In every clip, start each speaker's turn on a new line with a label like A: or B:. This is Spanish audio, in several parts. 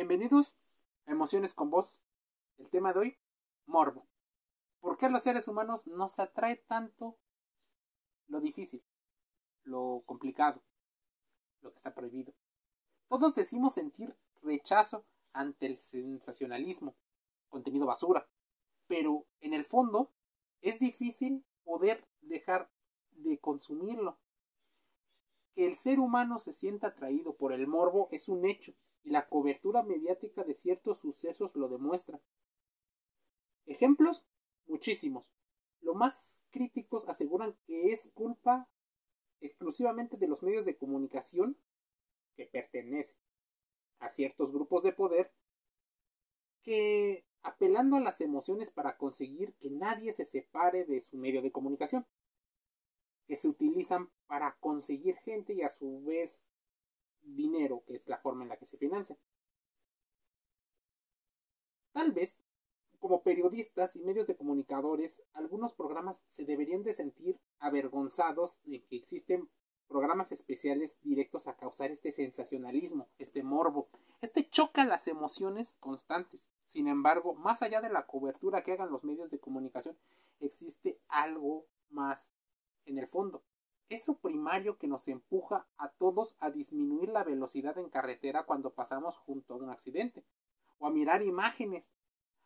A: Bienvenidos a Emociones con Voz. El tema de hoy, morbo. ¿Por qué los seres humanos nos atrae tanto lo difícil, lo complicado, lo que está prohibido? Todos decimos sentir rechazo ante el sensacionalismo, contenido basura, pero en el fondo es difícil poder dejar de consumirlo. Que el ser humano se sienta atraído por el morbo es un hecho, y la cobertura mediática de ciertos sucesos lo demuestra. Ejemplos, muchísimos. Los más críticos aseguran que es culpa exclusivamente de los medios de comunicación que pertenecen a ciertos grupos de poder que apelando a las emociones para conseguir que nadie se separe de su medio de comunicación, que se utilizan para conseguir gente y a su vez dinero, que es la forma en la que se financia. Tal vez, como periodistas y medios de comunicadores, algunos programas se deberían de sentir avergonzados de que existen programas especiales directos a causar este sensacionalismo, este morbo. Este choca las emociones constantes. Sin embargo, más allá de la cobertura que hagan los medios de comunicación, existe algo más en el fondo eso primario que nos empuja a todos a disminuir la velocidad en carretera cuando pasamos junto a un accidente, o a mirar imágenes,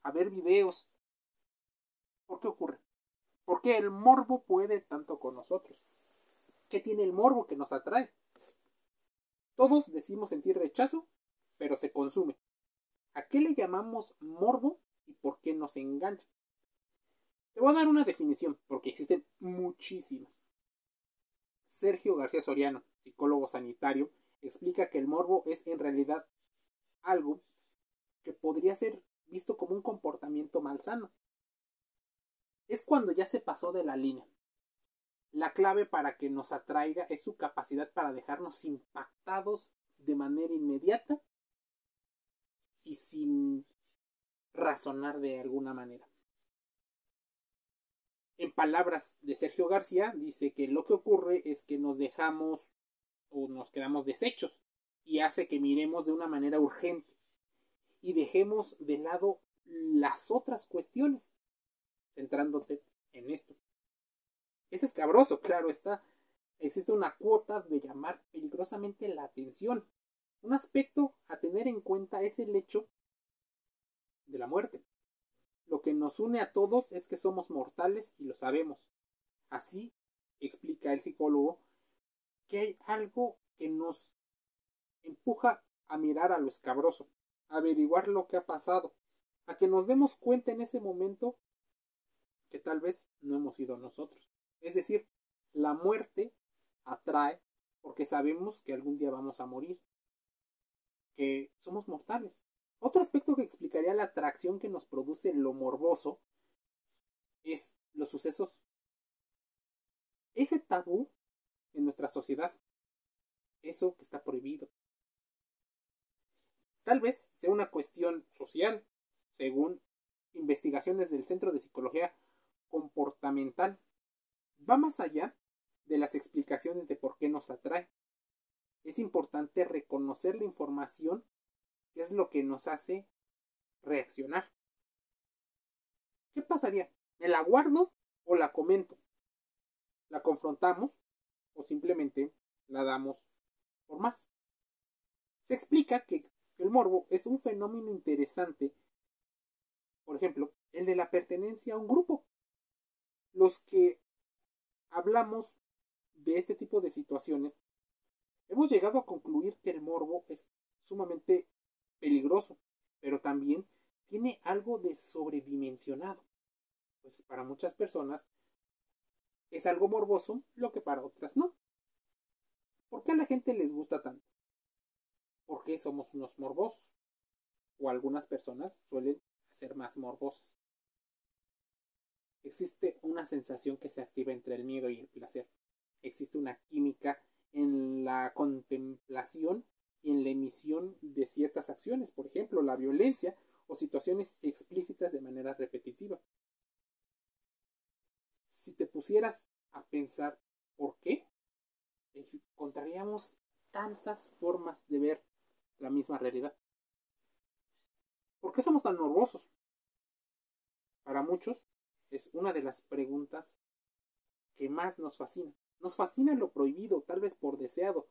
A: a ver videos. ¿Por qué ocurre? ¿Por qué el morbo puede tanto con nosotros? ¿Qué tiene el morbo que nos atrae? Todos decimos sentir rechazo, pero se consume. ¿A qué le llamamos morbo y por qué nos engancha? Te voy a dar una definición, porque existen muchísimas. Sergio García Soriano, psicólogo sanitario, explica que el morbo es en realidad algo que podría ser visto como un comportamiento malsano. Es cuando ya se pasó de la línea. La clave para que nos atraiga es su capacidad para dejarnos impactados de manera inmediata y sin razonar de alguna manera. En palabras de Sergio García, dice que lo que ocurre es que nos dejamos o nos quedamos deshechos y hace que miremos de una manera urgente y dejemos de lado las otras cuestiones, centrándote en esto. Es escabroso, claro está. Existe una cuota de llamar peligrosamente la atención. Un aspecto a tener en cuenta es el hecho de la muerte. Lo que nos une a todos es que somos mortales y lo sabemos. Así explica el psicólogo que hay algo que nos empuja a mirar a lo escabroso, a averiguar lo que ha pasado, a que nos demos cuenta en ese momento que tal vez no hemos sido nosotros. Es decir, la muerte atrae porque sabemos que algún día vamos a morir, que somos mortales. Otro aspecto que explicaría la atracción que nos produce lo morboso es los sucesos. Ese tabú en nuestra sociedad. Eso que está prohibido. Tal vez sea una cuestión social, según investigaciones del Centro de Psicología Comportamental. Va más allá de las explicaciones de por qué nos atrae. Es importante reconocer la información ¿Qué es lo que nos hace reaccionar. ¿Qué pasaría? ¿Me la guardo o la comento? ¿La confrontamos o simplemente la damos por más? Se explica que el morbo es un fenómeno interesante, por ejemplo, el de la pertenencia a un grupo. Los que hablamos de este tipo de situaciones, hemos llegado a concluir que el morbo es sumamente peligroso, pero también tiene algo de sobredimensionado. Pues para muchas personas es algo morboso, lo que para otras no. ¿Por qué a la gente les gusta tanto? Porque somos unos morbosos. O algunas personas suelen ser más morbosas. Existe una sensación que se activa entre el miedo y el placer. Existe una química en la contemplación en la emisión de ciertas acciones, por ejemplo, la violencia o situaciones explícitas de manera repetitiva. Si te pusieras a pensar por qué, encontraríamos tantas formas de ver la misma realidad. ¿Por qué somos tan morbosos? Para muchos es una de las preguntas que más nos fascina. Nos fascina lo prohibido, tal vez por deseado.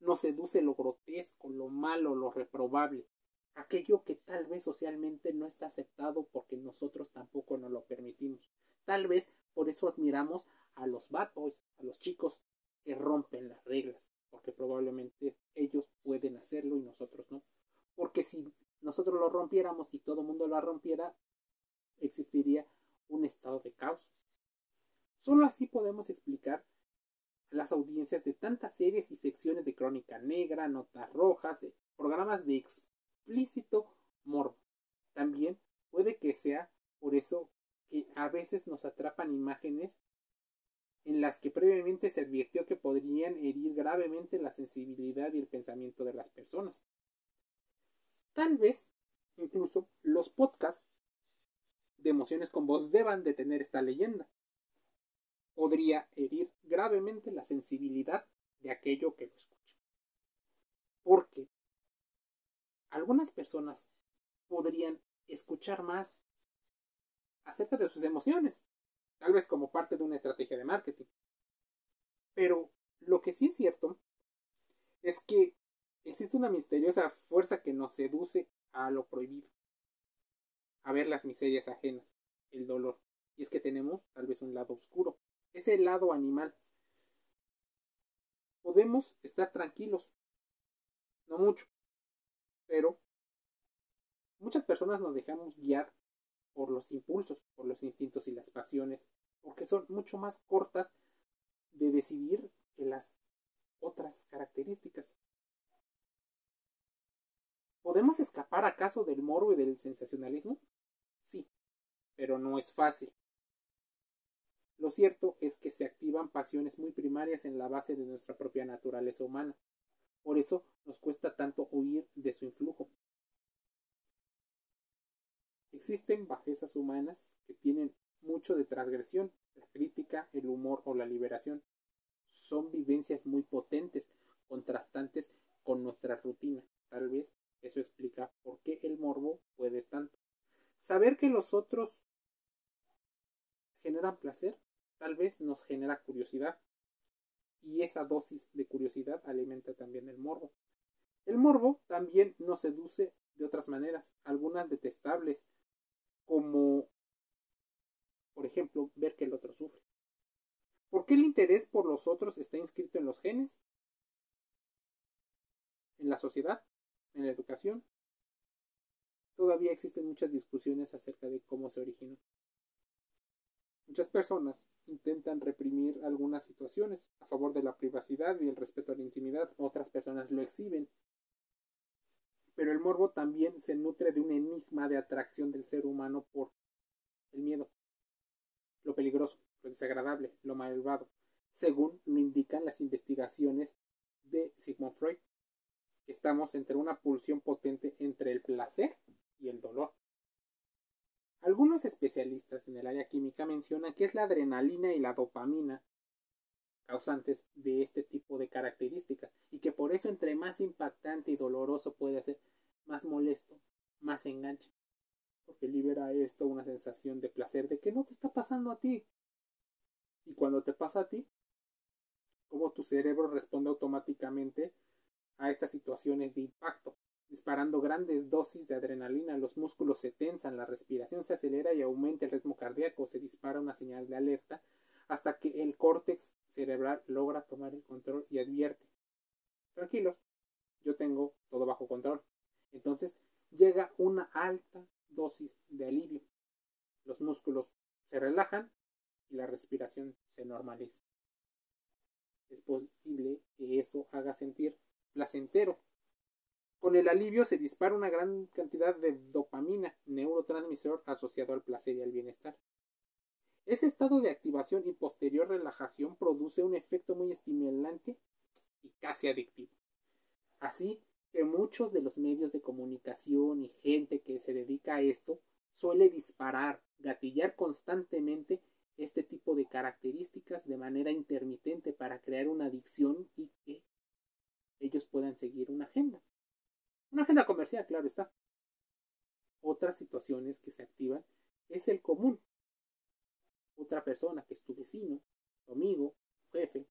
A: Nos seduce lo grotesco, lo malo, lo reprobable. Aquello que tal vez socialmente no está aceptado porque nosotros tampoco nos lo permitimos. Tal vez por eso admiramos a los bad boys, a los chicos que rompen las reglas, porque probablemente ellos pueden hacerlo y nosotros no. Porque si nosotros lo rompiéramos y todo el mundo lo rompiera, existiría un estado de caos. Solo así podemos explicar las audiencias de tantas series y secciones de crónica negra, notas rojas, de programas de explícito morbo. También puede que sea por eso que a veces nos atrapan imágenes en las que previamente se advirtió que podrían herir gravemente la sensibilidad y el pensamiento de las personas. Tal vez incluso los podcasts de emociones con voz deban de tener esta leyenda. Podría herir gravemente la sensibilidad de aquello que lo escucha. Porque algunas personas podrían escuchar más acerca de sus emociones, tal vez como parte de una estrategia de marketing. Pero lo que sí es cierto es que existe una misteriosa fuerza que nos seduce a lo prohibido, a ver las miserias ajenas, el dolor. Y es que tenemos tal vez un lado oscuro, ese lado animal. Podemos estar tranquilos, no mucho, pero muchas personas nos dejamos guiar por los impulsos, por los instintos y las pasiones, porque son mucho más cortas de decidir que las otras características. ¿Podemos escapar acaso del morbo y del sensacionalismo? Sí, pero no es fácil. Lo cierto es que se activan pasiones muy primarias en la base de nuestra propia naturaleza humana. Por eso nos cuesta tanto huir de su influjo. Existen bajezas humanas que tienen mucho de transgresión, la crítica, el humor o la liberación. Son vivencias muy potentes, contrastantes con nuestra rutina. Tal vez eso explica por qué el morbo puede tanto. Saber que los otros generan placer, tal vez nos genera curiosidad. Y esa dosis de curiosidad alimenta también el morbo. El morbo también nos seduce de otras maneras, algunas detestables, como por ejemplo ver que el otro sufre. ¿Por qué el interés por los otros está inscrito en los genes? ¿En la sociedad? en la educación, todavía existen muchas discusiones acerca de cómo se originó. Muchas personas intentan reprimir algunas situaciones a favor de la privacidad y el respeto a la intimidad, otras personas lo exhiben. Pero el morbo también se nutre de un enigma de atracción del ser humano por el miedo, lo peligroso, lo desagradable, lo malvado, según lo indican las investigaciones de Sigmund Freud estamos entre una pulsión potente entre el placer y el dolor. Algunos especialistas en el área química mencionan que es la adrenalina y la dopamina causantes de este tipo de características y que por eso entre más impactante y doloroso puede ser, más molesto, más engancha, porque libera esto una sensación de placer de que no te está pasando a ti. Y cuando te pasa a ti, como tu cerebro responde automáticamente a estas situaciones de impacto, disparando grandes dosis de adrenalina, los músculos se tensan, la respiración se acelera y aumenta el ritmo cardíaco, se dispara una señal de alerta hasta que el córtex cerebral logra tomar el control y advierte. Tranquilos, yo tengo todo bajo control. Entonces llega una alta dosis de alivio. Los músculos se relajan y la respiración se normaliza. Es posible que eso haga sentir placentero. Con el alivio se dispara una gran cantidad de dopamina, neurotransmisor asociado al placer y al bienestar. Ese estado de activación y posterior relajación produce un efecto muy estimulante y casi adictivo. Así que muchos de los medios de comunicación y gente que se dedica a esto suele disparar, gatillar constantemente este tipo de características de manera intermitente para crear una adicción y que ellos puedan seguir una agenda. Una agenda comercial, claro está. otras situaciones que se activan es el común. Otra persona que es tu vecino, tu amigo, tu jefe.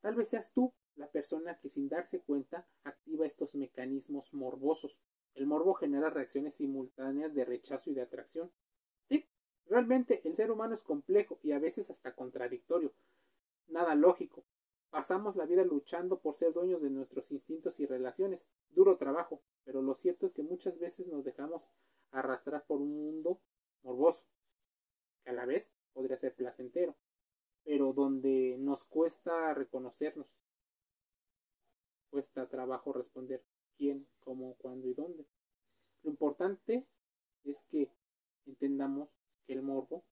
A: Tal vez seas tú la persona que sin darse cuenta activa estos mecanismos morbosos. El morbo genera reacciones simultáneas de rechazo y de atracción. Realmente el ser humano es complejo y a veces hasta contradictorio. Nada lógico. Pasamos la vida luchando por ser dueños de nuestros instintos y relaciones. Duro trabajo, pero lo cierto es que muchas veces nos dejamos arrastrar por un mundo morboso, que a la vez podría ser placentero, pero donde nos cuesta reconocernos. Cuesta trabajo responder quién, cómo, cuándo y dónde. Lo importante es que entendamos que el morbo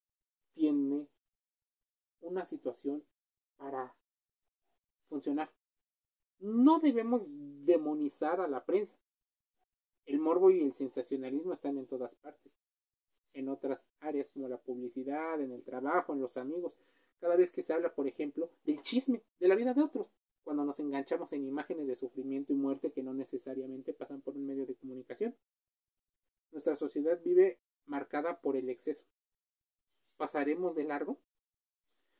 A: tiene una situación para funcionar. No debemos demonizar a la prensa. El morbo y el sensacionalismo están en todas partes. En otras áreas como la publicidad, en el trabajo, en los amigos. Cada vez que se habla, por ejemplo, del chisme, de la vida de otros. Cuando nos enganchamos en imágenes de sufrimiento y muerte que no necesariamente pasan por un medio de comunicación. Nuestra sociedad vive marcada por el exceso. ¿Pasaremos de largo?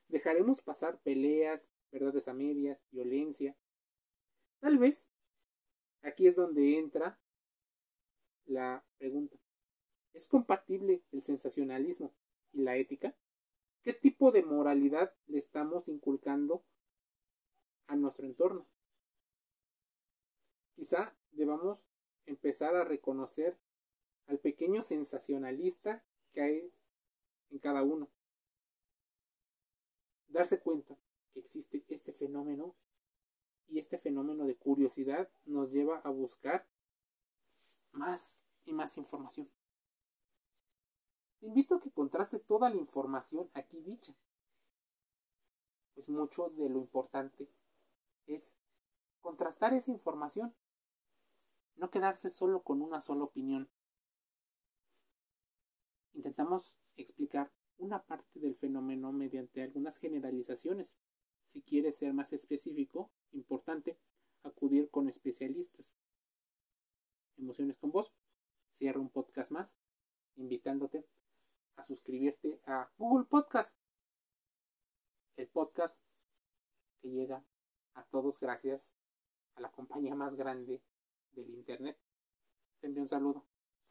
A: ¿Dejaremos pasar peleas, verdades a medias, violencia? Tal vez aquí es donde entra la pregunta. ¿Es compatible el sensacionalismo y la ética? ¿Qué tipo de moralidad le estamos inculcando a nuestro entorno? Quizá debamos empezar a reconocer al pequeño sensacionalista que hay en cada uno. Darse cuenta que existe este fenómeno y este fenómeno de curiosidad nos lleva a buscar más y más información. Te invito a que contrastes toda la información aquí dicha. Pues mucho de lo importante es contrastar esa información, no quedarse solo con una sola opinión. Intentamos explicar una parte del fenómeno mediante algunas generalizaciones. Si quieres ser más específico, importante, acudir con especialistas. Emociones con vos. Cierra un podcast más, invitándote a suscribirte a Google Podcast. El podcast que llega a todos gracias a la compañía más grande del Internet. Te envío un saludo.